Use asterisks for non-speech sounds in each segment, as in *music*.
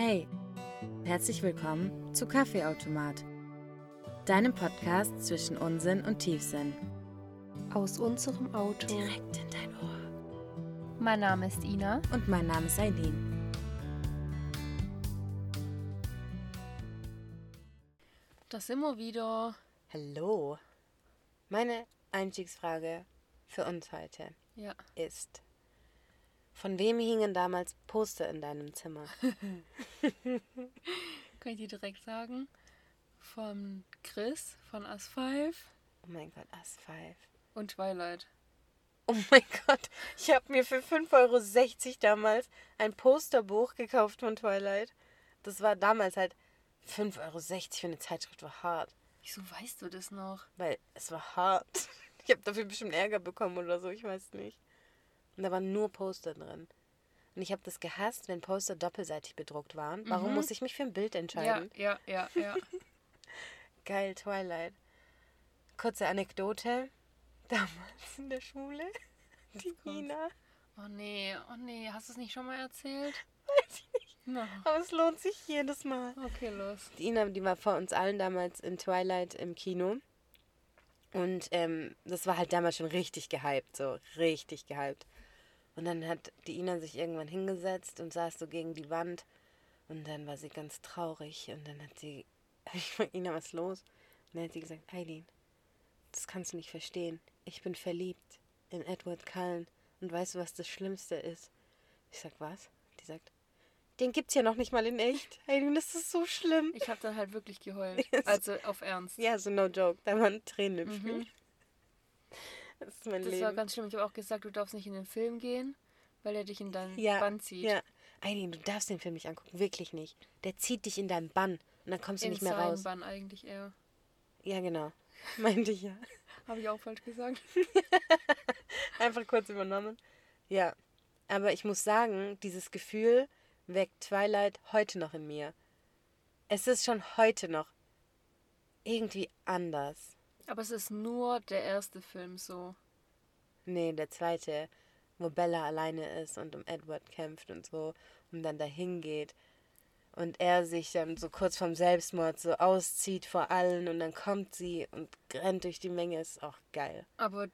Hey, herzlich willkommen zu Kaffeeautomat, deinem Podcast zwischen Unsinn und Tiefsinn. Aus unserem Auto. Direkt in dein Ohr. Mein Name ist Ina. Und mein Name ist Eileen. Da sind wir wieder. Hallo. Meine Einstiegsfrage für uns heute Ja. ist: Von wem hingen damals Poster in deinem Zimmer? *laughs* Kann ich dir direkt sagen? Von Chris von Us 5 Oh mein Gott, As 5. und Twilight. Oh mein Gott, ich habe mir für 5,60 Euro damals ein Posterbuch gekauft von Twilight. Das war damals halt 5,60 Euro für eine Zeitschrift, war hart. Wieso weißt du das noch? Weil es war hart. *laughs* Ich habe dafür bestimmt Ärger bekommen oder so, ich weiß nicht. Und da waren nur Poster drin. Und ich habe das gehasst, wenn Poster doppelseitig bedruckt waren. Warum Mhm. muss ich mich für ein Bild Ja, entscheiden? ja, ja, ja. *laughs* Geil, Twilight. Kurze Anekdote. *laughs* Damals in der Schule. *laughs* Die. Nina. Oh nee, oh nee, hast du es nicht schon mal erzählt? Weiß ich nicht. Na, Aber es lohnt sich jedes Mal. okay, los. Die Ina, die war vor uns allen damals in Twilight im Kino. Und ähm, das war halt damals schon richtig gehypt, so richtig gehypt. Und dann hat die Ina sich irgendwann hingesetzt und saß so gegen die Wand. Und dann war sie ganz traurig. Und dann hat sie, *laughs* ich frag Ina, was ist los? Und dann hat sie gesagt, Eileen, das kannst du nicht verstehen. Ich bin verliebt in Edward Cullen. Und weißt du, was das Schlimmste ist? Ich sag, was? Die sagt, den gibt's ja noch nicht mal in echt. *laughs* Eileen, das ist so schlimm. Ich habe dann halt wirklich geheult. *laughs* Also auf Ernst. Ja, so no joke. Da waren Tränen im Mhm. Spiel. *laughs* Das ist mein Das Leben. war ganz schlimm. Ich habe auch gesagt, du darfst nicht in den Film gehen, weil er dich in dein ja, Band zieht. Ja. Eileen, du darfst den Film nicht angucken. Wirklich nicht. Der zieht dich in deinen Bann. Und dann kommst du in nicht mehr raus. Bann eigentlich eher. Ja, genau. *laughs* Meinte ich ja. Habe ich auch falsch gesagt. *laughs* Einfach kurz übernommen. Ja. Aber ich muss sagen, dieses Gefühl weckt Twilight heute noch in mir. Es ist schon heute noch irgendwie anders. Aber es ist nur der erste Film so. Nee, der zweite, wo Bella alleine ist und um Edward kämpft und so und dann dahin geht. Und er sich dann so kurz vorm Selbstmord so auszieht vor allen und dann kommt sie und rennt durch die Menge. Ist auch geil. Aber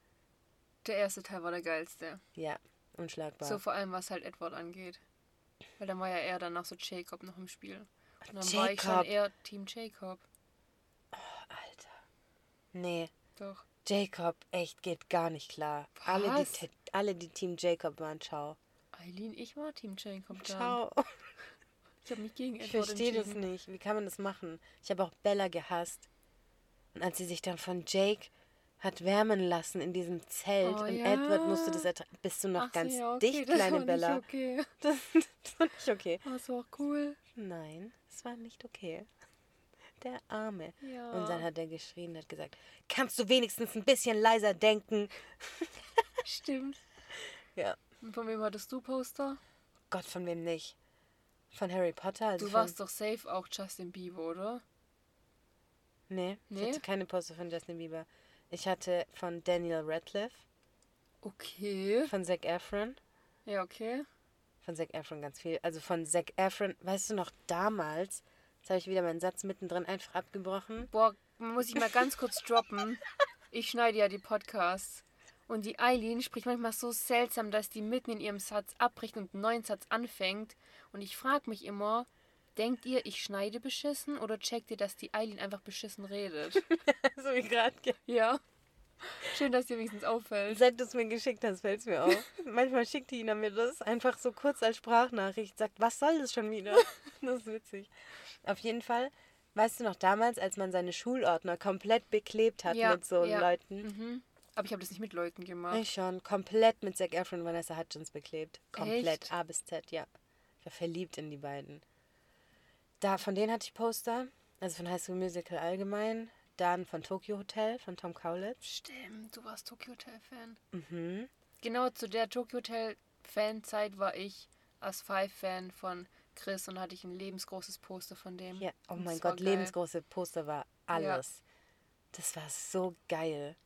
der erste Teil war der geilste. Ja, unschlagbar. So vor allem, was halt Edward angeht. Weil dann war ja eher danach so Jacob noch im Spiel. Und dann war ich schon Jacob. eher Team Jacob. Nee, Doch. Jacob, echt, geht gar nicht klar. Alle die, Was? Alle, die Team Jacob waren, ciao. Eileen, ich war Team Jacob dann. Ciao. *laughs* Ich habe mich gegen Ich Edward verstehe das nicht. Wie kann man das machen? Ich habe auch Bella gehasst. Und als sie sich dann von Jake hat wärmen lassen in diesem Zelt Oh und ja. Edward musste das ertra- bist du noch Ach ganz ja, okay, dicht, das kleine war Bella. Nicht okay. Das, *laughs* das war nicht okay. Das war auch cool. Nein, es war nicht okay. Der Arme. Ja. Und dann hat er geschrien, hat gesagt, kannst du wenigstens ein bisschen leiser denken? *laughs* Stimmt. Ja. Und von wem hattest du Poster? Gott, von wem nicht? Von Harry Potter? Also Du warst doch safe auch Justin Bieber, oder? Nee, ich Nee? hatte keine Poster von Justin Bieber. Ich hatte von Daniel Radcliffe, Okay. von Zac Efron. Ja, okay. Von Zac Efron ganz viel. Also von Zac Efron, weißt du noch, damals, jetzt habe ich wieder meinen Satz mittendrin einfach abgebrochen. Boah, muss ich mal ganz kurz droppen. Ich schneide ja die Podcasts. Und die Eileen spricht manchmal so seltsam, dass die mitten in ihrem Satz abbricht und einen neuen Satz anfängt. Und ich frage mich immer, denkt ihr, ich schneide beschissen oder checkt ihr, dass die Eileen einfach beschissen redet? *laughs* so wie gerade. ja. Schön, dass dir wenigstens auffällt. Seit du es mir geschickt hast, fällt es mir auf. Manchmal schickt die Ina mir das einfach so kurz als Sprachnachricht, sagt, was soll das schon wieder? *laughs* Das ist witzig. Auf jeden Fall, weißt du noch damals, als man seine Schulordner komplett beklebt hat Ja, mit so ja. Leuten? Mhm. Aber ich habe das nicht mit Leuten gemacht. Ich schon, komplett mit Zac Efron und Vanessa Hudgens beklebt. Komplett, Echt? A bis Z, ja. Ich war verliebt in die beiden. Da, von denen hatte ich Poster, also von High School Musical allgemein, dann von Tokyo Hotel, von Tom Kaulitz. Stimmt, du warst Tokyo Hotel Fan. Mhm. Genau zu der Tokyo Hotel Fanzeit war ich als Five Fan von Chris und hatte ich ein lebensgroßes Poster von dem. Ja, oh Und mein Gott, lebensgroße Poster war alles. Das war so geil.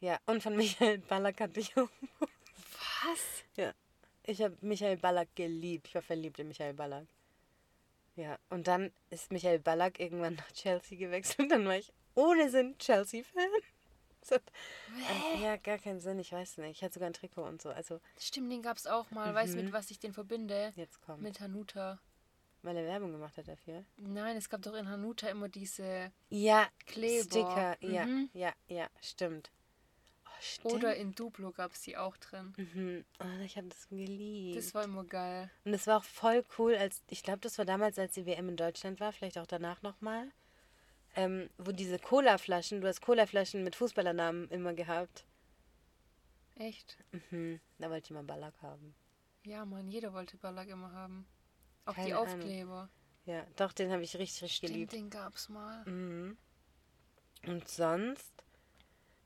Ja, und von *laughs* Michael Ballack hatte ich auch. Was? Ja, ich habe Michael Ballack geliebt. Ich war verliebt in Michael Ballack. Ja, und dann ist Michael Ballack irgendwann nach Chelsea gewechselt. *laughs* Dann war ich ohne Sinn Chelsea-Fan. Ja, gar keinen Sinn, ich weiß nicht. Ich hatte sogar ein Trikot und so. Also, Stimmt, den gab's auch mal. Weißt du, Mhm. mit was ich den verbinde? jetzt kommt. Mit Hanuta. Weil er Werbung gemacht hat dafür. Nein, es gab doch in Hanuta immer diese Ja, Kleber. Sticker. Ja, Mhm. ja, ja, stimmt. Oh, stimmt. Oder in Duplo gab's die auch drin. Mhm. Oh, ich habe das geliebt. Das war immer geil. Und es war auch voll cool, als ich glaube, das war damals, als die WM in Deutschland war, vielleicht auch danach nochmal. Ähm, wo diese Cola-Flaschen, du hast Cola-Flaschen mit Fußballernamen immer gehabt. Echt? Mhm. Da wollte ich mal Ballack haben. Ja, Mann, jeder wollte Ballack immer haben. Auch die Keine Ahnung. Aufkleber. Ja, doch, den habe ich richtig, richtig Stimmt, geliebt. den gab's mal. Mhm. Und sonst,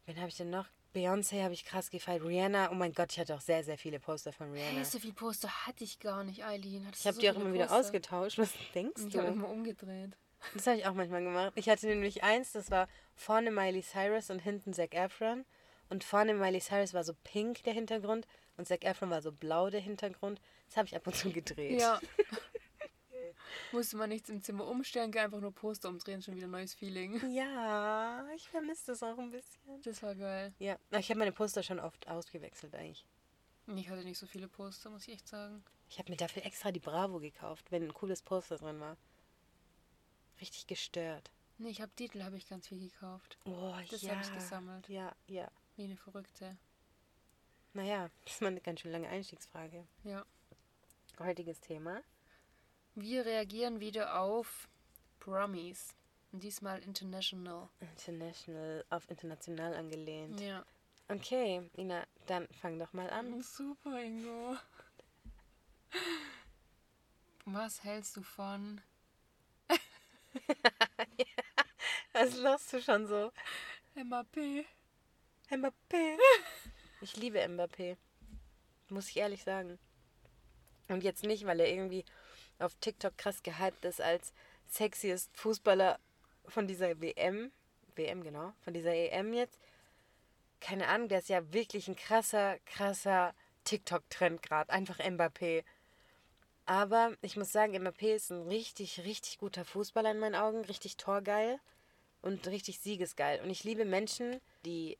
wen habe ich denn noch? Beyoncé habe ich krass gefeiert. Rihanna, oh mein Gott, ich hatte auch sehr, sehr viele Poster von Rihanna. Hey, so viel Poster hatte ich gar nicht, Eileen. Ich du habe so die auch viele immer wieder Poster? ausgetauscht. Was denkst Und Ich habe du? immer umgedreht. Das habe ich auch manchmal gemacht. Ich hatte nämlich eins, das war vorne Miley Cyrus und hinten Zac Efron. Und vorne Miley Cyrus war so pink der Hintergrund und Zac Efron war so blau der Hintergrund. Das habe ich ab und zu gedreht. Ja. *laughs* Musste man nichts im Zimmer umstellen, geh einfach nur Poster umdrehen, schon wieder neues Feeling. Ja, ich vermisse das auch ein bisschen. Das war geil. Ja, ich habe meine Poster schon oft ausgewechselt eigentlich. Ich hatte nicht so viele Poster, muss ich echt sagen. Ich habe mir dafür extra die Bravo gekauft, wenn ein cooles Poster drin war. Richtig gestört. Nee, ich habe Titel, habe ich ganz viel gekauft. Oh, Das ja. hab ich gesammelt. Ja, ja. Wie eine Verrückte. Naja, das ist mal eine ganz schön lange Einstiegsfrage. Ja. Heutiges Thema. Wir reagieren wieder auf Promis. Und diesmal international. International, auf international angelehnt. Ja. Okay, Ina, dann fang doch mal an. *laughs* Super, Ingo. Was hältst du von *laughs* Was lachst du schon so? MAP? Mbappé. Ich liebe Mbappé. Muss ich ehrlich sagen. Und jetzt nicht, weil er irgendwie auf TikTok krass gehypt ist als sexiest Fußballer von dieser WM. WM, genau. Von dieser EM jetzt. Keine Ahnung, der ist ja wirklich ein krasser, krasser TikTok-Trend gerade. Einfach Mbappé. Aber ich muss sagen, Mbappé ist ein richtig, richtig guter Fußballer in meinen Augen. Richtig torgeil und richtig siegesgeil. Und ich liebe Menschen, die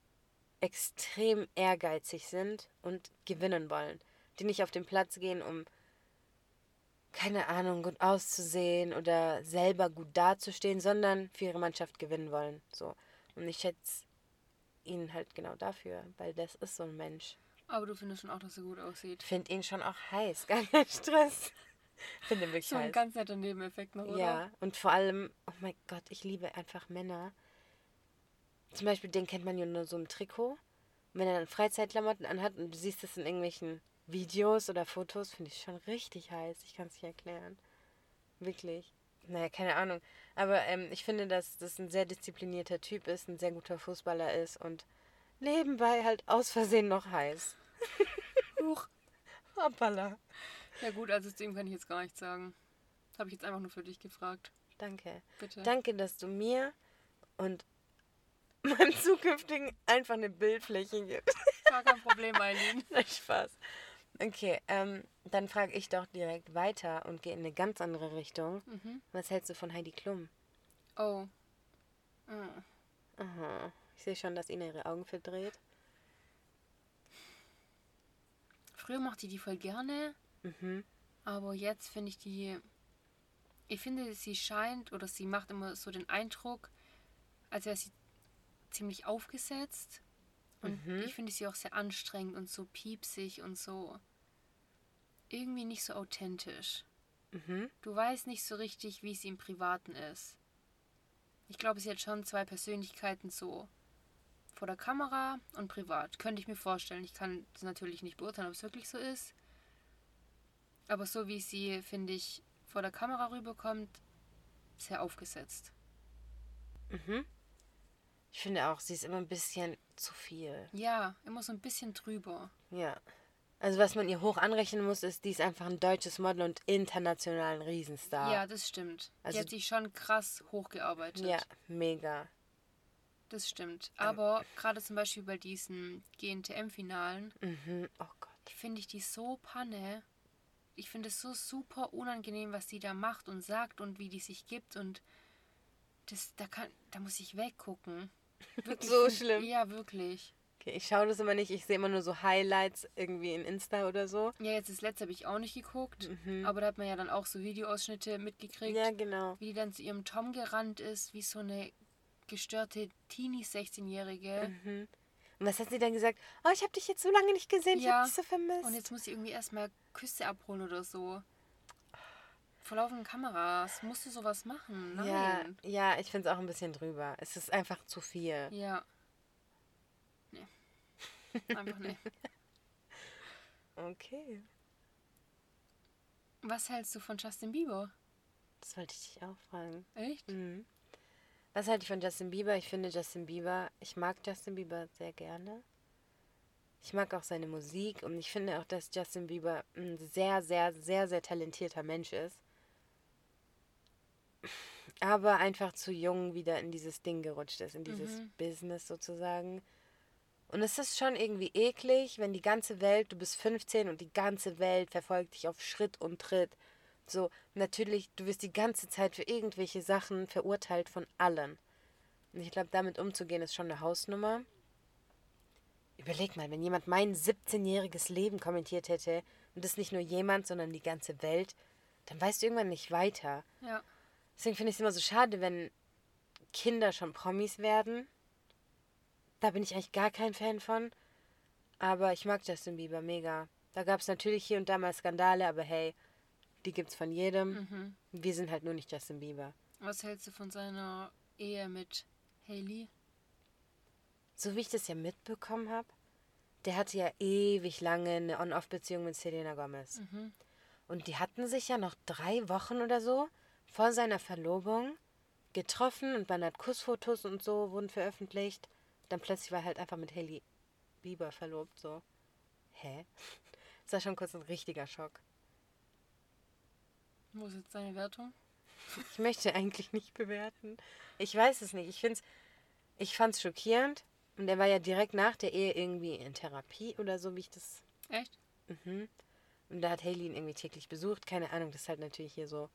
extrem ehrgeizig sind und gewinnen wollen. Die nicht auf den Platz gehen, um, keine Ahnung, gut auszusehen oder selber gut dazustehen, sondern für ihre Mannschaft gewinnen wollen. So. Und ich schätze ihn halt genau dafür, weil das ist so ein Mensch. Aber du findest schon auch, dass er gut aussieht. Ich finde ihn schon auch heiß, *laughs* gar kein Stress. Finde wirklich So ein heiß. ganz netter Nebeneffekt noch, oder? Ja, und vor allem, oh mein Gott, ich liebe einfach Männer. Zum Beispiel, den kennt man ja nur so im Trikot. Und wenn er dann Freizeitklamotten anhat und du siehst das in irgendwelchen Videos oder Fotos, finde ich schon richtig heiß. Ich kann es nicht erklären. Wirklich. Naja, keine Ahnung. Aber ähm, ich finde, dass das ein sehr disziplinierter Typ ist, ein sehr guter Fußballer ist und nebenbei halt aus Versehen noch heiß. *laughs* Huch. Hoppala. Ja gut, also dem kann ich jetzt gar nichts sagen. Habe ich jetzt einfach nur für dich gefragt. Danke. Bitte. Danke, dass du mir und *laughs* meinem zukünftigen einfach eine Bildfläche gibst. Gar kein Problem, Eileen. *laughs* Nein, Spaß. Okay, ähm, dann frage ich doch direkt weiter und gehe in eine ganz andere Richtung. Mhm. Was hältst du von Heidi Klum? Oh. Ah. Aha. Ich sehe schon, dass Ina ihre Augen verdreht. Früher mochte ich die voll gerne, Mhm. aber jetzt finde ich die. Ich finde, sie scheint oder sie macht immer so den Eindruck, als wäre sie ziemlich aufgesetzt. Und Mhm. ich finde sie auch sehr anstrengend und so piepsig und so. Irgendwie nicht so authentisch. Mhm. Du weißt nicht so richtig, wie sie im Privaten ist. Ich glaube, sie hat schon zwei Persönlichkeiten so. Vor der Kamera und privat. Könnte ich mir vorstellen. Ich kann es natürlich nicht beurteilen, ob es wirklich so ist. Aber so wie sie, finde ich, vor der Kamera rüberkommt, sehr aufgesetzt. Mhm. Ich finde auch, sie ist immer ein bisschen zu viel. Ja, immer so ein bisschen drüber. Ja. Also was man ihr hoch anrechnen muss, ist, die ist einfach ein deutsches Model und international ein Riesenstar. Ja, das stimmt. Also- die hat sich schon krass hochgearbeitet. Ja, mega. Das stimmt. Aber gerade zum Beispiel bei diesen GNTM-Finalen, Mhm. Oh Gott. finde ich die so panne. ich finde es so super unangenehm, was sie da macht und sagt und wie die sich gibt und das, da kann, da muss ich weggucken. *laughs* Wirklich, So schlimm. Ja, wirklich. Okay, ich schaue das immer nicht. Ich sehe immer nur so Highlights irgendwie in Insta oder so. Ja, jetzt das letzte habe ich auch nicht geguckt, Mhm. aber da hat man ja dann auch so Videoausschnitte mitgekriegt, Ja, genau. wie die dann zu ihrem Tom gerannt ist, wie so eine gestörte Teenie-16-Jährige. Mhm. Und was hat sie dann gesagt? Oh, ich habe dich jetzt so lange nicht gesehen. Ich Ja. habe dich so vermisst. Und jetzt muss sie irgendwie erstmal Küsse abholen oder so. Vor laufenden Kameras. Musst du sowas machen? ja, Nein. ja, ich finde es auch ein bisschen drüber. Es ist einfach zu viel. Ja. Nee. *laughs* Einfach nee. Okay. Was hältst du von Justin Bieber? Das wollte ich dich auch fragen. Echt? Mhm. Was halte ich von Justin Bieber? Ich finde Justin Bieber, ich mag Justin Bieber sehr gerne. Ich mag auch seine Musik und ich finde auch, dass Justin Bieber ein sehr, sehr, sehr, sehr talentierter Mensch ist. Aber einfach zu jung wieder in dieses Ding gerutscht ist, in dieses Mhm. Business sozusagen. Und es ist schon irgendwie eklig, wenn die ganze Welt, du bist 15 und die ganze Welt verfolgt dich auf Schritt und Tritt. So, natürlich, du wirst die ganze Zeit für irgendwelche Sachen verurteilt von allen. Und ich glaube, damit umzugehen ist schon eine Hausnummer. Überleg mal, wenn jemand mein 17-jähriges Leben kommentiert hätte und das nicht nur jemand, sondern die ganze Welt, dann weißt du irgendwann nicht weiter. Ja. Deswegen finde ich es immer so schade, wenn Kinder schon Promis werden. Da bin ich eigentlich gar kein Fan von. Aber ich mag Justin Bieber mega. Da gab es natürlich hier und da mal Skandale, aber hey, die gibt's von jedem. Mhm. Wir sind halt nur nicht Justin Bieber. Was hältst du von seiner Ehe mit Haley? So wie ich das ja mitbekommen habe, der hatte ja ewig lange eine On-Off-Beziehung mit Selena Gomez. Mhm. Und die hatten sich ja noch drei Wochen oder so vor seiner Verlobung getroffen und man hat Kussfotos und so wurden veröffentlicht. Dann plötzlich war er halt einfach mit Haley Bieber verlobt, so. Hä? *laughs* Das war schon kurz ein richtiger Schock. Wo ist jetzt deine Wertung? Ich möchte eigentlich nicht bewerten. Ich weiß es nicht. Ich find's, ich fand's schockierend. Und er war ja direkt nach der Ehe irgendwie in Therapie oder so, wie ich das. Echt? Mhm. Und da hat Haley ihn irgendwie täglich besucht. Keine Ahnung, das ist halt natürlich hier so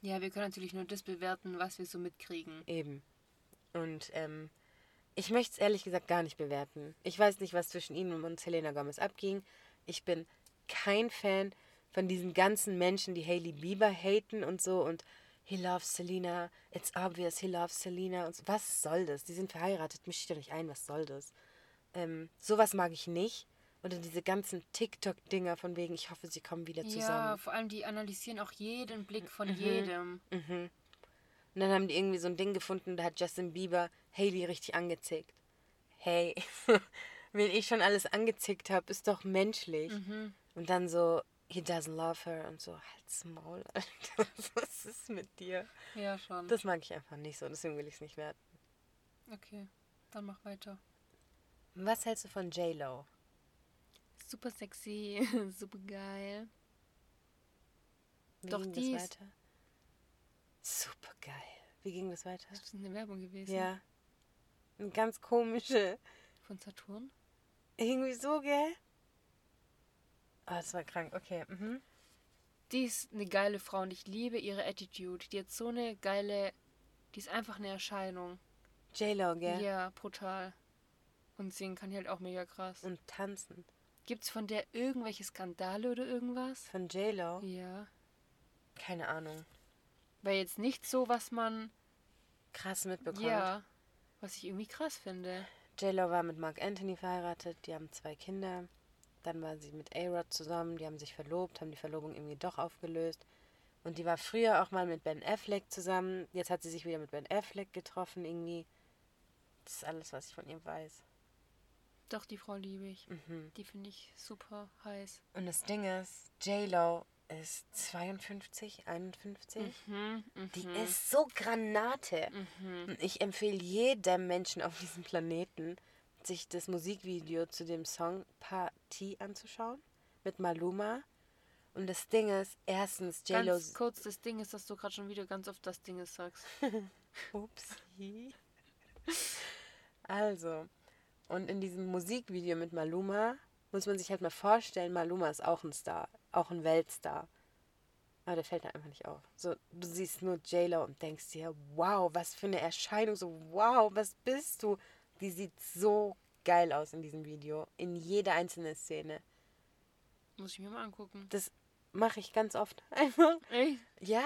Ja, wir können natürlich nur das bewerten, was wir so mitkriegen. eben. Und ähm, ich möchte es ehrlich gesagt gar nicht bewerten. Ich weiß nicht, was zwischen ihm und Selena Gomez abging. Ich bin kein Fan von diesen ganzen Menschen, die Hailey Bieber haten und so und he loves Selena, it's obvious he loves Selena und so. Was soll das? Die sind verheiratet, misch dich doch nicht ein, was soll das? Ähm, sowas mag ich nicht. Oder diese ganzen TikTok-Dinger von wegen, ich hoffe, sie kommen wieder Ja, zusammen. vor allem die analysieren auch jeden Blick von jedem. Mhm. Und dann haben die irgendwie so ein Ding gefunden, da hat Justin Bieber Haley richtig angezickt. Hey, *laughs* wenn ich schon alles angezickt habe, ist doch menschlich. Mhm. Und dann so, he doesn't love her und so, halt's Maul, *laughs* Alter. Was ist mit dir? Ja, schon. Das mag ich einfach nicht so, deswegen will ich es nicht werden. okay, dann mach weiter. Was hältst du von J-Lo? Super sexy, *laughs* super geil. Wie Doch, ging die das weiter? Super geil. Wie ging das weiter? Das ist eine Werbung gewesen. Ja. Eine ganz komische. Von Saturn. Irgendwie so, gell? Ah, das war krank. Okay. Mhm. Die ist eine geile Frau und ich liebe ihre Attitude. Die hat so eine geile. Die ist einfach eine Erscheinung. J-Lo, gell? Ja, brutal. Und singen kann die halt auch mega krass. Und tanzen. Gibt's von der irgendwelche Skandale oder irgendwas? Von J-Lo? Ja. Keine Ahnung. Weil jetzt nicht so, was man. Krass mitbekommt. Ja. Was ich irgendwie krass finde. J-Lo war mit Mark Anthony verheiratet. Die haben zwei Kinder. Dann war sie mit A-Rod zusammen. Die haben sich verlobt, haben die Verlobung irgendwie doch aufgelöst. Und die war früher auch mal mit Ben Affleck zusammen. Jetzt hat sie sich wieder mit Ben Affleck getroffen irgendwie. Das ist alles, was ich von ihr weiß. Doch, die Frau liebe ich. Mhm. Die finde ich super heiß. Und das Ding ist, J-Lo ist 52, 51. Mhm, Die mhm, ist so Granate. Mhm. Und ich empfehle jedem Menschen auf diesem Planeten, sich das Musikvideo zu dem Song Party anzuschauen. Mit Maluma. Und das Ding ist, erstens, J-Lo. Ganz kurz, das Ding ist, dass du gerade schon wieder ganz oft das Ding ist sagst. *laughs* Upsi. Also, und in diesem Musikvideo mit Maluma muss man sich halt mal vorstellen, Maluma ist auch ein Star. auch ein Weltstar. Aber der fällt da einfach nicht auf. So, du siehst nur J-Lo und denkst dir, wow, was für eine Erscheinung. So, wow, was bist du? Die sieht so geil aus in diesem Video. In jeder einzelnen Szene. Muss ich mir mal angucken. Das mache ich ganz oft. *laughs* Einfach. Echt? Ja,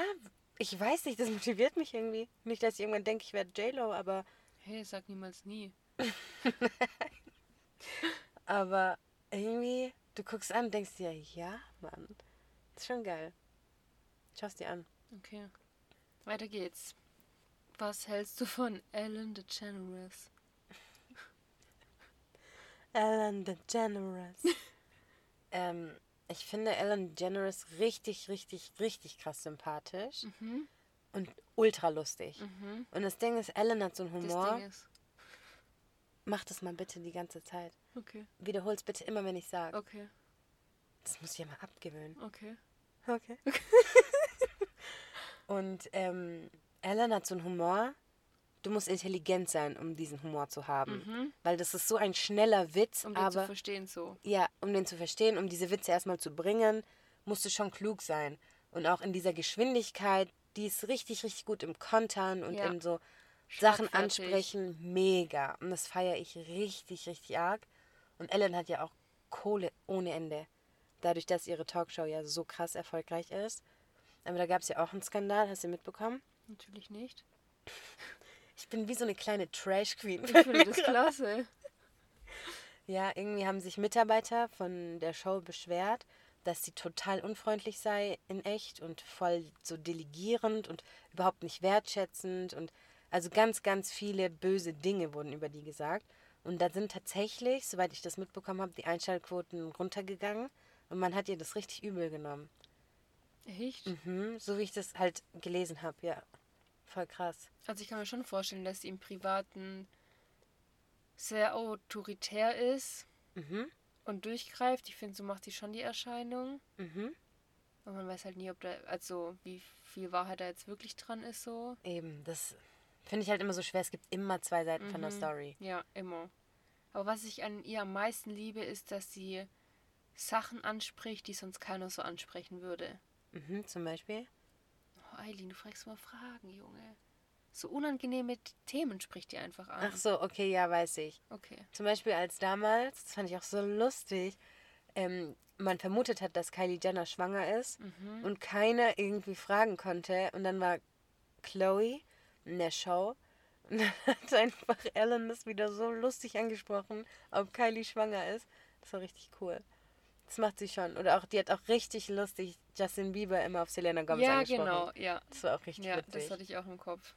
ich weiß nicht, das motiviert mich irgendwie. Nicht, dass ich irgendwann denke, ich werde J-Lo, aber, Hey, sag niemals nie. *laughs* aber irgendwie, du guckst an und denkst dir, ja, Mann. Das ist schon geil. Schau's dir an. Okay. Weiter geht's. Was hältst du von Ellen DeGeneres? Ellen DeGeneres. *laughs* ähm, ich finde Ellen DeGeneres richtig, richtig, richtig krass sympathisch Mhm. und ultra lustig. Mhm. Und das Ding ist, Ellen hat so einen Das Humor. Ding ist. Mach das mal bitte die ganze Zeit. Okay. Wiederhol's bitte immer, wenn ich sage. Okay. Das muss ich ja mal abgewöhnen. Okay. Okay. *laughs* und ähm, Ellen hat so einen Humor. Du musst intelligent sein, um diesen Humor zu haben. Mhm. Weil das ist so ein schneller Witz, Um den zu verstehen so. ja, um den zu verstehen, um diese Witze erstmal zu bringen, musst du schon klug sein. Und auch in dieser Geschwindigkeit, die ist richtig, richtig gut im Kontern und Ja. in so Sachen ansprechen. Mega. Und das feiere ich richtig, richtig arg. Und Ellen hat ja auch Kohle ohne Ende. Dadurch, dass ihre Talkshow ja so krass erfolgreich ist. Aber da gab es ja auch einen Skandal, hast du mitbekommen? Natürlich nicht. Ich bin wie so eine kleine Trash-Queen. Ich finde *laughs* das klasse. Ja, irgendwie haben sich Mitarbeiter von der Show beschwert, dass sie total unfreundlich sei in echt und voll so delegierend und überhaupt nicht wertschätzend und also ganz, ganz viele böse Dinge wurden über die gesagt. Und da sind tatsächlich, soweit ich das mitbekommen habe, die Einschaltquoten runtergegangen und man hat ihr das richtig übel genommen. Echt? Mhm, so wie ich das halt gelesen habe, ja. Voll krass. Also ich kann mir schon vorstellen, dass sie im Privaten sehr autoritär ist Mhm, und durchgreift. Ich finde, so macht sie schon die Erscheinung. mhm. Und man weiß halt nie, ob da, also wie viel Wahrheit da jetzt wirklich dran ist so. Eben, das finde ich halt immer so schwer. Es gibt immer zwei Seiten von der Mhm. Story. Ja, immer. Aber was ich an ihr am meisten liebe, ist, dass sie Sachen anspricht, die sonst keiner so ansprechen würde. Mhm, zum Beispiel. Eileen, du fragst mal Fragen, Junge. So unangenehme Themen spricht die einfach an. Ach so, okay, ja, weiß ich. Okay. Zum Beispiel als damals, das fand ich auch so lustig, ähm, man vermutet hat, dass Kylie Jenner schwanger ist Mhm. und keiner irgendwie fragen konnte. Und dann war Chloe in der Show und *laughs* dann hat einfach Ellen das wieder so lustig angesprochen, ob Kylie schwanger ist. Das war richtig cool. Das macht sie schon. Oder auch, die hat auch richtig lustig Justin Bieber immer auf Selena Gomez Ja, angesprochen. genau, ja. Das war auch richtig Ja, witzig. das hatte ich auch im Kopf.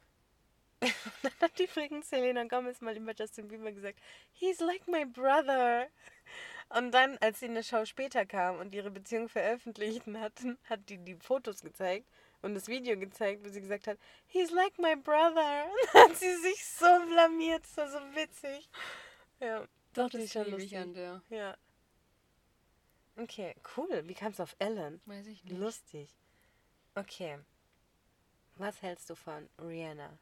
*laughs* Dann hat übrigens Selena Gomez mal über Justin Bieber gesagt, he's like my brother. Und dann, als sie in der Show später kam und ihre Beziehung veröffentlichten hatten, hat die die Fotos gezeigt und das Video gezeigt, wo sie gesagt hat, he's like my brother. *laughs* Und dann hat sie sich so blamiert, das war so witzig. Ja, Doch, die das ist schon lustig. an der. ja. Okay, cool. Wie kam es auf Ellen? Weiß ich nicht. Lustig. Okay. Was hältst du von Rihanna?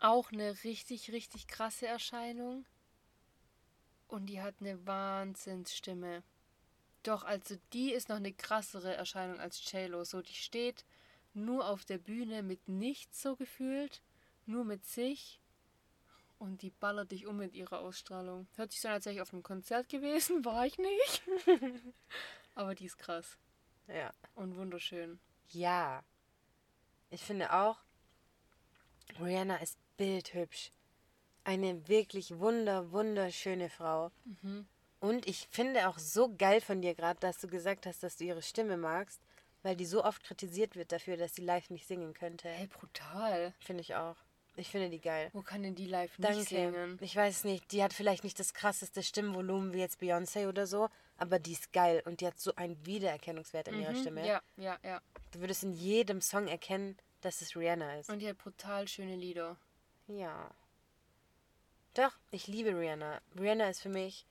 Auch eine richtig, richtig krasse Erscheinung. Und die hat eine Wahnsinnsstimme. Doch, also die ist noch eine krassere Erscheinung als JLo. So, die steht nur auf der Bühne mit nichts so gefühlt, nur mit sich. Und die ballert dich um mit ihrer Ausstrahlung. Hört sich so an, als wäre ich auf einem Konzert gewesen, *laughs* war ich nicht. *laughs* Aber die ist krass Ja. und wunderschön. Ja. Ich finde auch, Rihanna ist bildhübsch. Eine wirklich wunder, wunderschöne Frau. Mhm. Und ich finde auch so geil von dir gerade, dass du gesagt hast, dass du ihre Stimme magst, weil die so oft kritisiert wird dafür, dass sie live nicht singen könnte. Hey, brutal. Finde ich auch. Ich finde die geil. Wo kann denn die live Danke. nicht singen? Ich weiß nicht, die hat vielleicht nicht das krasseste Stimmvolumen wie jetzt Beyoncé oder so, aber die ist geil und die hat so einen Wiedererkennungswert in ihrer Mhm, Stimme. Ja, ja, ja. Du würdest in jedem Song erkennen, dass es Rihanna ist. Und die hat brutal schöne Lieder. Ja. Doch, ich liebe Rihanna. Rihanna ist für mich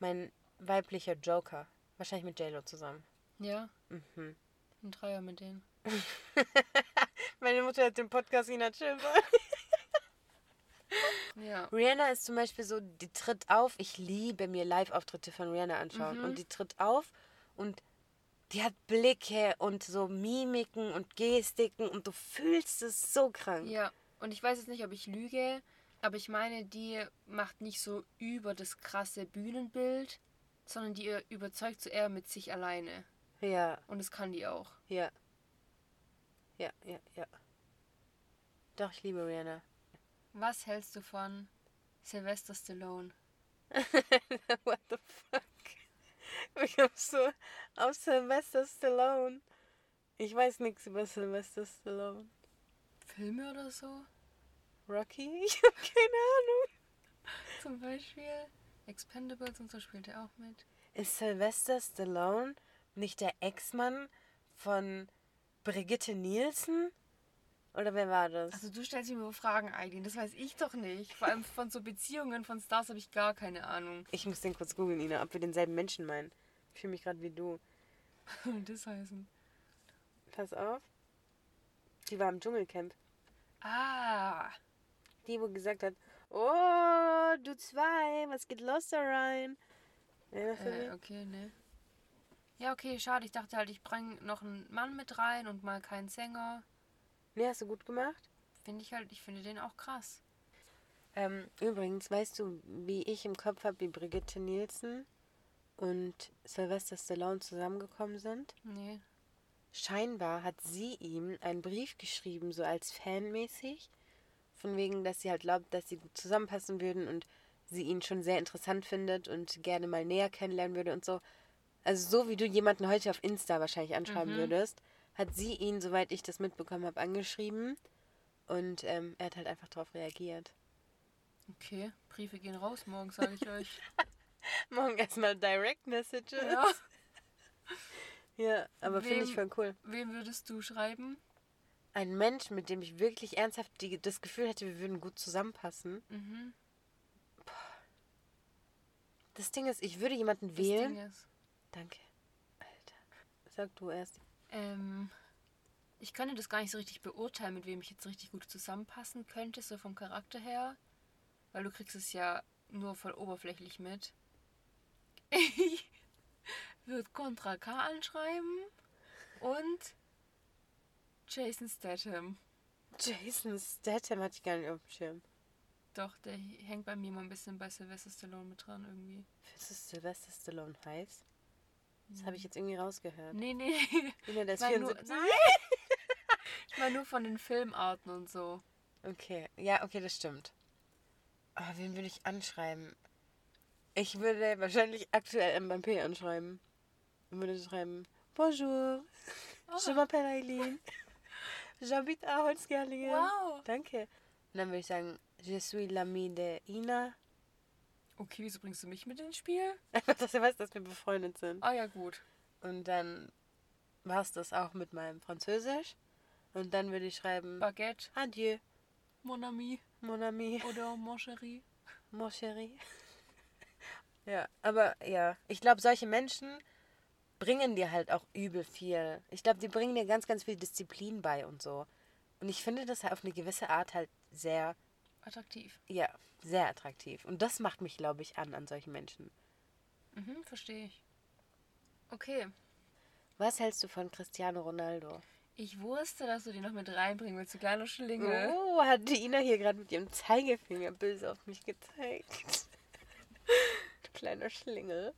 mein weiblicher Joker. Wahrscheinlich mit JLo zusammen. Ja, Mhm. ein Dreier mit denen. *laughs* Meine Mutter hat den Podcast Ina Chill. Ja. Rihanna ist zum Beispiel so, die tritt auf. Ich liebe mir Live-Auftritte von Rihanna anschauen. Mhm. Und die tritt auf und Die hat Blicke und so Mimiken und Gestiken und du fühlst es so krank. Ja, und ich weiß jetzt nicht, ob ich lüge, aber ich meine, die macht nicht so über das krasse Bühnenbild, sondern die überzeugt so eher mit sich alleine. Ja, Und das kann die auch. ja. Ja, ja, ja. Doch, ich liebe Rihanna. Was hältst du von Sylvester Stallone? *laughs* What the fuck? Wie kommst du auf Sylvester Stallone? Ich weiß nichts über Sylvester Stallone. Filme oder so? Rocky? *laughs* Ich habe keine Ahnung. Zum Beispiel Expendables und so spielt er auch mit. Ist Sylvester Stallone nicht der Ex-Mann von Brigitte Nielsen? Oder wer war das? Also du stellst mir Fragen, Eileen, das weiß ich doch nicht. Vor allem von so Beziehungen von Stars habe ich gar keine Ahnung. Ich muss den kurz googeln, Ina, ob wir denselben Menschen meinen. Ich fühle mich gerade wie du. *laughs* das heißen. Pass auf. Die war im Dschungelcamp. Ah, Die, wo gesagt hat, oh, du zwei, was geht los da rein? Äh, okay, ne. Ja, okay, schade. Ich dachte halt, ich bringe noch einen Mann mit rein und mal keinen Sänger. Nee, hast du gut gemacht. Finde ich halt, ich finde den auch krass. Ähm, übrigens, weißt du, wie ich im Kopf habe, wie Brigitte Nielsen und Sylvester Stallone zusammengekommen sind? Nee. Scheinbar hat sie ihm einen Brief geschrieben, so als Fanmäßig, von wegen, dass sie halt glaubt, dass sie gut zusammenpassen würden und sie ihn schon sehr interessant findet und gerne mal näher kennenlernen würde und so. Also so wie du jemanden heute auf Insta wahrscheinlich anschreiben Mhm. würdest, hat sie ihn, soweit ich das mitbekommen habe, angeschrieben und ähm, er hat halt einfach darauf reagiert. Okay, Briefe gehen raus morgen, sage ich euch. *laughs* Morgen erstmal Direct Messages. ja. *laughs* Ja, aber finde ich voll cool. Wem würdest du schreiben? Ein Mensch, mit dem ich wirklich ernsthaft die, das Gefühl hätte, wir würden gut zusammenpassen. Mhm. Das Ding ist, ich würde jemanden Das wählen. Ding ist, Danke. Alter. Sag du erst. Ähm, ich könnte das gar nicht so richtig beurteilen, mit wem ich jetzt richtig gut zusammenpassen könnte, so vom Charakter her. Weil du kriegst es ja nur voll oberflächlich mit. Ich würde Contra K anschreiben und Jason Statham. Jason Statham hatte ich gar nicht auf dem Schirm. Doch, der hängt bei mir mal ein bisschen bei Sylvester Stallone mit dran irgendwie. Findest du Sylvester Stallone heiß? Das habe ich jetzt irgendwie rausgehört. Nee, nee. Junge, der ist Ich meine nur, 74. nein! *laughs* Ich meine nur von den Filmarten und so. Okay, ja, okay, das stimmt. Aber wen würde ich anschreiben? Ich würde wahrscheinlich aktuell Mbappé anschreiben. Und würde schreiben, Bonjour, je m'appelle Eileen. *laughs* J'habite à Holzgerlingen. Wow. Danke. Und dann würde ich sagen, je suis l'ami de Ina. Okay, wieso bringst du mich mit ins Spiel? *laughs* Einfach, dass er weiß, dass wir befreundet sind. Ah ja, gut. Und dann war es das auch mit meinem Französisch. Und dann würde ich schreiben, Baguette, Adieu, mon ami mon ami, oder mon chéri. mon chéri. *laughs* Ja, aber ja, ich glaube, solche Menschen bringen dir halt auch übel viel. Ich glaube, die bringen dir ganz, ganz viel Disziplin bei und so. Und ich finde das halt auf eine gewisse Art halt sehr, Attraktiv. ja, sehr attraktiv. Und das macht mich, glaube ich, an, an solchen Menschen. Mhm, verstehe ich. Okay. Was hältst du von Cristiano Ronaldo? Ich wusste, dass du die noch mit reinbringen willst, du kleiner Schlingel. Oh, hat die Ina hier gerade mit ihrem Zeigefinger böse auf mich gezeigt. du *laughs* kleiner Schlingel.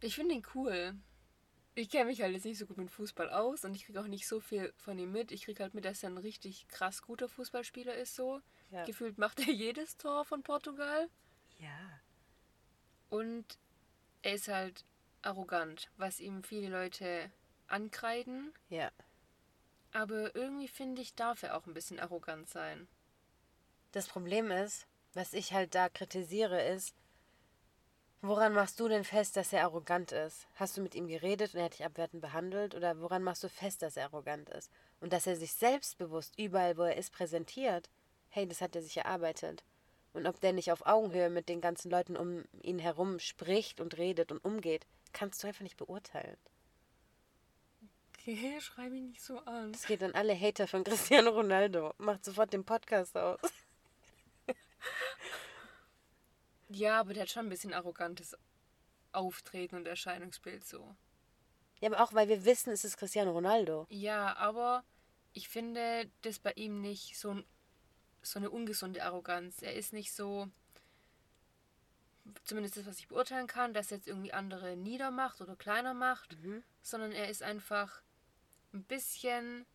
Ich finde ihn cool. Ich kenne mich halt jetzt nicht so gut mit Fußball aus und ich kriege auch nicht so viel von ihm mit. Ich kriege halt mit, dass er ein richtig krass guter Fußballspieler ist so. Ja. Gefühlt macht er *laughs* jedes Tor von Portugal. Ja. Und er ist halt arrogant, was ihm viele Leute ankreiden. Ja. Aber irgendwie finde ich, darf er auch ein bisschen arrogant sein. Das Problem ist, was ich halt da kritisiere, ist, woran machst du denn fest, dass er arrogant ist? Hast du mit ihm geredet und er hat dich abwertend behandelt? Oder woran machst du fest, dass er arrogant ist? Und dass er sich selbstbewusst überall, wo er ist, präsentiert? Hey, das hat er sich erarbeitet. Und ob der nicht auf Augenhöhe mit den ganzen Leuten um ihn herum spricht und redet und umgeht, kannst du einfach nicht beurteilen. Okay, schreibe ihn nicht so an. Das geht an alle Hater von Cristiano Ronaldo. Macht sofort den Podcast aus. Ja, aber der hat schon ein bisschen arrogantes Auftreten und Erscheinungsbild so. Ja, aber auch weil wir wissen, es ist Cristiano Ronaldo. Ja, aber ich finde das bei ihm nicht so, ein- so eine ungesunde Arroganz. Er ist nicht so, zumindest das, was ich beurteilen kann, dass er jetzt irgendwie andere niedermacht oder kleiner macht, sondern er ist einfach ein bisschen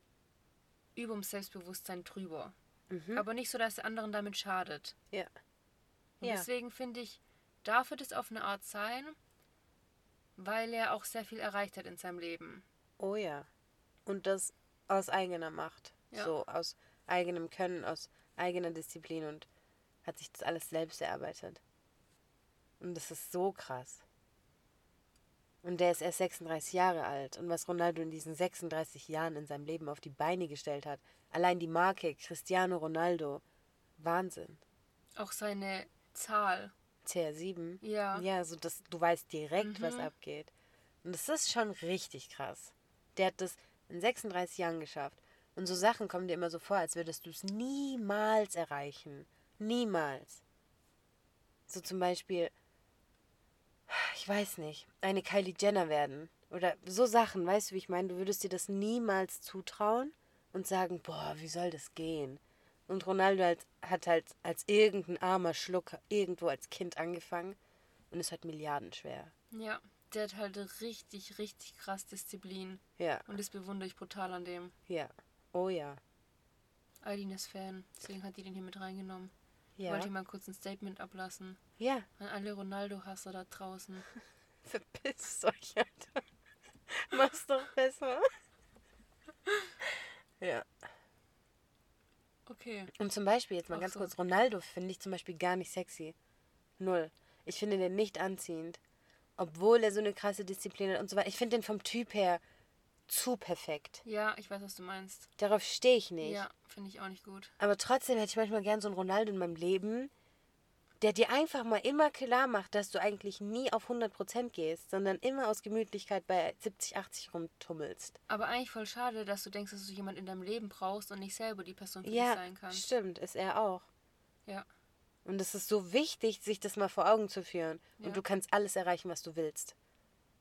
über dem Selbstbewusstsein drüber. Aber nicht so, dass er anderen damit schadet. Ja. Und Ja. deswegen finde ich, darf er das auf eine Art sein, weil er auch sehr viel erreicht hat in seinem Leben. Oh ja. Und das aus eigener Macht. Ja. So aus eigenem Können, aus eigener Disziplin und hat sich das alles selbst erarbeitet. Und das ist so krass. Und der ist erst 36 Jahre alt. Und was Ronaldo in diesen 36 Jahren in seinem Leben auf die Beine gestellt hat. Allein die Marke Cristiano Ronaldo. Wahnsinn. Auch seine Zahl. CR7. Ja. Ja, so dass du weißt direkt, was Mhm. abgeht. Und das ist schon richtig krass. Der hat das in 36 Jahren geschafft. Und so Sachen kommen dir immer so vor, als würdest du es niemals erreichen. Niemals. So zum Beispiel, ich weiß nicht, eine Kylie Jenner werden. Oder so Sachen, weißt du, wie ich meine? Du würdest dir das niemals zutrauen und sagen, boah, wie soll das gehen? Und Ronaldo halt, hat halt als irgendein armer Schlucker irgendwo als Kind angefangen und ist halt milliardenschwer. Ja. Der hat halt richtig, richtig krass Disziplin. Ja, Und das bewundere ich brutal an dem. ja. Oh ja. Eileen ist Fan, deswegen hat die den hier mit reingenommen. Ja. Wollte ich mal kurz ein Statement ablassen. Ja. An alle Ronaldo-Hasser da draußen. *laughs* Verpisst euch, Alter. *laughs* Mach's doch besser. *laughs* Ja. Okay. Und zum Beispiel, jetzt mal Ach ganz so. kurz, Ronaldo finde ich zum Beispiel gar nicht sexy. Null. Ich finde den nicht anziehend. Obwohl er so eine krasse Disziplin hat und so weiter. Ich finde den vom Typ her zu perfekt. Ja, ich weiß, was du meinst. Darauf stehe ich nicht. Ja, finde ich auch nicht gut. Aber trotzdem hätte ich manchmal gern so einen Ronaldo in meinem Leben, der dir einfach mal immer klar macht, dass du eigentlich nie auf 100% gehst, sondern immer aus Gemütlichkeit bei 70, 80 rumtummelst. Aber eigentlich voll schade, dass du denkst, dass du jemanden in deinem Leben brauchst und nicht selber die Person für dich Ja, sein kannst. stimmt, ist er auch. Ja. Und es ist so wichtig, sich das mal vor Augen zu führen. Ja. Und du kannst alles erreichen, was du willst.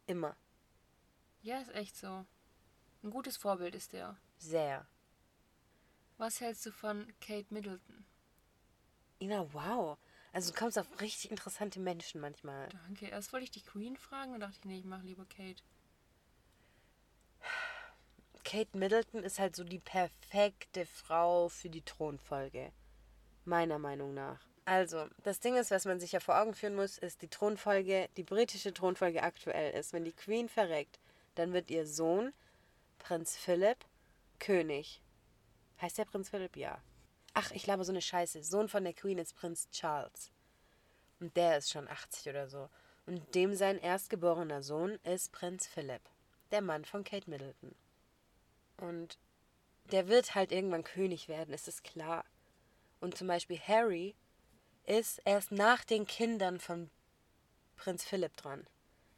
Immer. Ja, ist echt so. Ein gutes Vorbild ist der. Sehr. Was hältst du von Kate Middleton? Ina, wow. Also du kommst auf richtig interessante Menschen manchmal. Danke. Erst wollte ich die Queen fragen und dachte ich, nee, ich mache lieber Kate. Kate Middleton ist halt so die perfekte Frau für die Thronfolge. Meiner Meinung nach. Also, das Ding ist, was man sich ja vor Augen führen muss, ist die Thronfolge, die britische Thronfolge aktuell ist. Wenn die Queen verreckt, dann wird ihr Sohn, Prinz Philipp, König. Heißt der Prinz Philipp? Ja. Ach, ich glaube so eine Scheiße. Sohn von der Queen ist Prinz Charles. Und der ist schon 80 oder so. Und dem sein erstgeborener Sohn ist Prinz Philipp, der Mann von Kate Middleton. Und der wird halt irgendwann König werden, ist es klar. Und zum Beispiel Harry ist erst nach den Kindern von Prinz Philipp dran.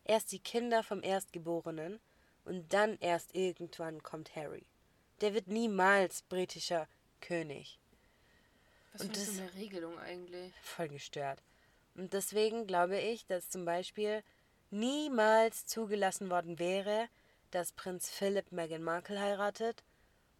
Erst die Kinder vom Erstgeborenen und dann erst irgendwann kommt Harry. Der wird niemals britischer König. Was Und ist das- so eine Regelung eigentlich? Voll gestört. Und deswegen glaube ich, dass zum Beispiel niemals zugelassen worden wäre, dass Prinz Philipp Meghan Markle heiratet.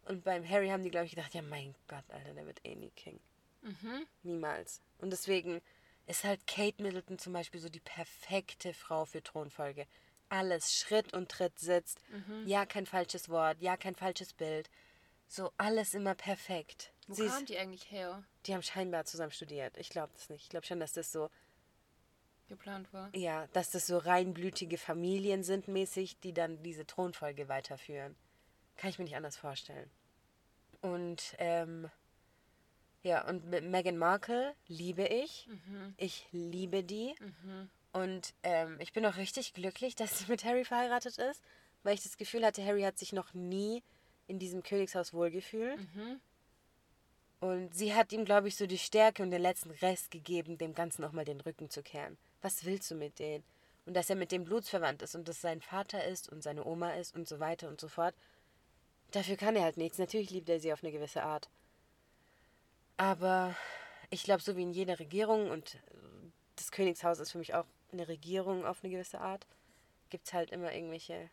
Und beim Harry haben die, glaube ich, gedacht, ja mein Gott, Alter, der wird eh nie King. Mhm. Niemals. Und deswegen ist halt Kate Middleton zum Beispiel so die perfekte Frau für Thronfolge. Alles Schritt und Tritt sitzt. Ja, kein falsches Wort. Ja, kein falsches Bild. So alles immer perfekt. Wo Sie ist- kam die eigentlich her? Die haben scheinbar zusammen studiert. Ich glaube das nicht. Ich glaube schon, dass das so, Geplant war? ja, dass das so reinblütige Familien sind mäßig, die dann diese Thronfolge weiterführen. Kann ich mir nicht anders vorstellen. Und, ähm, ja, und mit Meghan Markle liebe ich. Mhm. Ich liebe die. Mhm. Und ähm, ich bin auch richtig glücklich, dass sie mit Harry verheiratet ist, weil ich das Gefühl hatte, Harry hat sich noch nie in diesem Königshaus wohlgefühlt. Mhm. Und sie hat ihm, glaube ich, so die Stärke und den letzten Rest gegeben, dem Ganzen nochmal den Rücken zu kehren. Was willst du mit denen? Und dass er mit dem blutsverwandt ist und dass sein Vater ist und seine Oma ist und so weiter und so fort. Dafür kann er halt nichts. Natürlich liebt er sie auf eine gewisse Art. Aber ich glaube, so wie in jeder Regierung und das Königshaus ist für mich auch eine Regierung auf eine gewisse Art, gibt es halt immer irgendwelche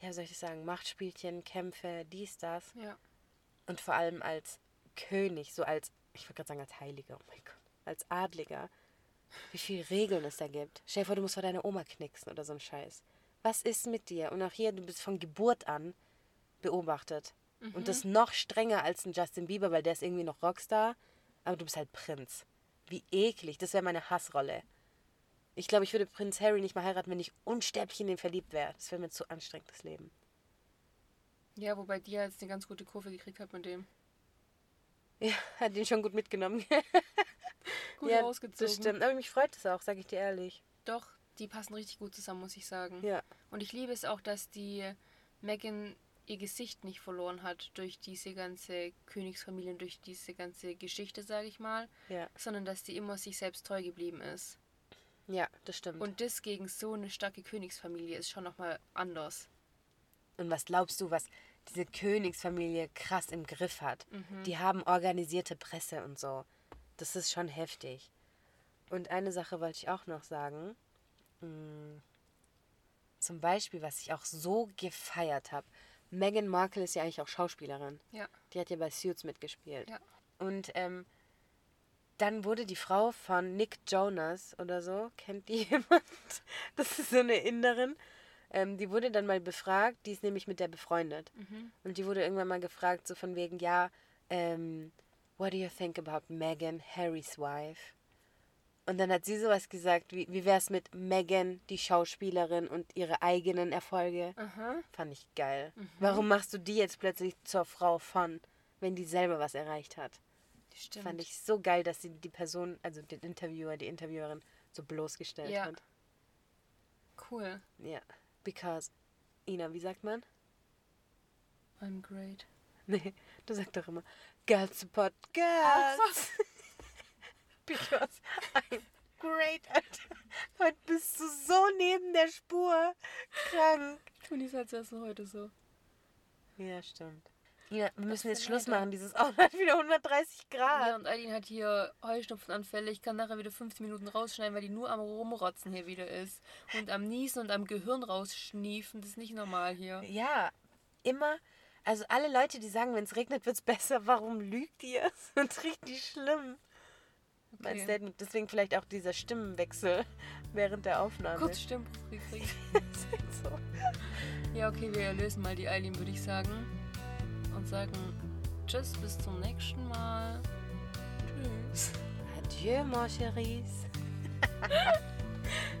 ja, soll ich das sagen, Machtspielchen, Kämpfe, dies, das. Ja. Und vor allem als König, so als, ich wollte gerade sagen als Heiliger, oh mein Gott, als Adliger, wie viele Regeln es da gibt. Stell dir vor, du musst vor deiner Oma knicksen oder so ein Scheiß. Was ist mit dir? Und auch hier, du bist von Geburt an beobachtet. Und das noch strenger als ein Justin Bieber, weil der ist irgendwie noch Rockstar, aber du bist halt Prinz. Wie eklig, das wäre meine Hassrolle. Ich glaube, ich würde Prinz Harry nicht mal heiraten, wenn ich unsterblich in den verliebt wäre. Das wäre mir zu anstrengend, das Leben. Ja, wobei die ja jetzt eine ganz gute Kurve gekriegt hat mit dem. Ja, hat ihn schon gut mitgenommen. *laughs* Gut ja, rausgezogen. das stimmt. Aber mich freut es auch, sage ich dir ehrlich. Doch, die passen richtig gut zusammen, muss ich sagen. Ja. Und ich liebe es auch, dass die Megan ihr Gesicht nicht verloren hat durch diese ganze Königsfamilie, und durch diese ganze Geschichte, sage ich mal, Ja, sondern dass die immer sich selbst treu geblieben ist. ja, das stimmt. Und, Und das gegen so eine starke Königsfamilie ist schon nochmal anders. und was glaubst du, was diese Königsfamilie krass im Griff hat? Mhm. Die haben organisierte Presse und so. Das ist schon heftig. Und eine Sache wollte ich auch noch sagen. Mm, Zum Beispiel, was ich auch so gefeiert habe. Meghan Markle ist ja eigentlich auch Schauspielerin. Ja. Die hat ja bei Suits mitgespielt. Ja. Und ähm, dann wurde die Frau von Nick Jonas oder so, kennt die *laughs* jemand? Das ist so eine Inderin. Ähm, die wurde dann mal befragt, die ist nämlich mit der befreundet. Mhm. Und die wurde irgendwann mal gefragt, so von wegen, ja, ähm, what do you think about Meghan, Harrys wife? Und dann hat sie sowas gesagt, wie, wie wär's mit Meghan, die Schauspielerin und ihre eigenen Erfolge? Aha. Fand ich geil. Warum machst du die jetzt plötzlich zur Frau von, wenn die selber was erreicht hat? Stimmt. Fand ich so geil, dass sie die Person, also den Interviewer, die Interviewerin, so bloßgestellt Ja. hat. Cool. Ja. Because, Ina, wie sagt man? I'm great. *laughs* Nee, du sagst doch immer, Girls support Girls. *laughs* Because I'm great. Alter. Heute bist du so neben der Spur. Krank. Und die Sätze ist heute so. Ja, stimmt. Ja, wir müssen jetzt Schluss Leute? machen. Dieses *laughs* Auto hat wieder 130 Grad. Ja, und Eileen hat hier Heuschnupfenanfälle. Ich kann nachher wieder 15 Minuten rausschneiden, weil die nur am Rumrotzen hier wieder ist. Und am Niesen und am Gehirn rausschniefen. Das ist nicht normal hier. Ja, immer. Also alle Leute, die sagen, wenn es regnet, wird es *laughs* besser. Warum lügt ihr? *laughs* Das ist richtig schlimm. Mein Okay. Statement. Deswegen vielleicht auch dieser Stimmenwechsel während der Aufnahme. Kurz Stimmbruch gekriegt. so. Ja, okay, wir lösen mal die Eileen, würde ich sagen. Und sagen Tschüss, bis zum nächsten Mal. Tschüss. Adieu, mon chéris. *laughs*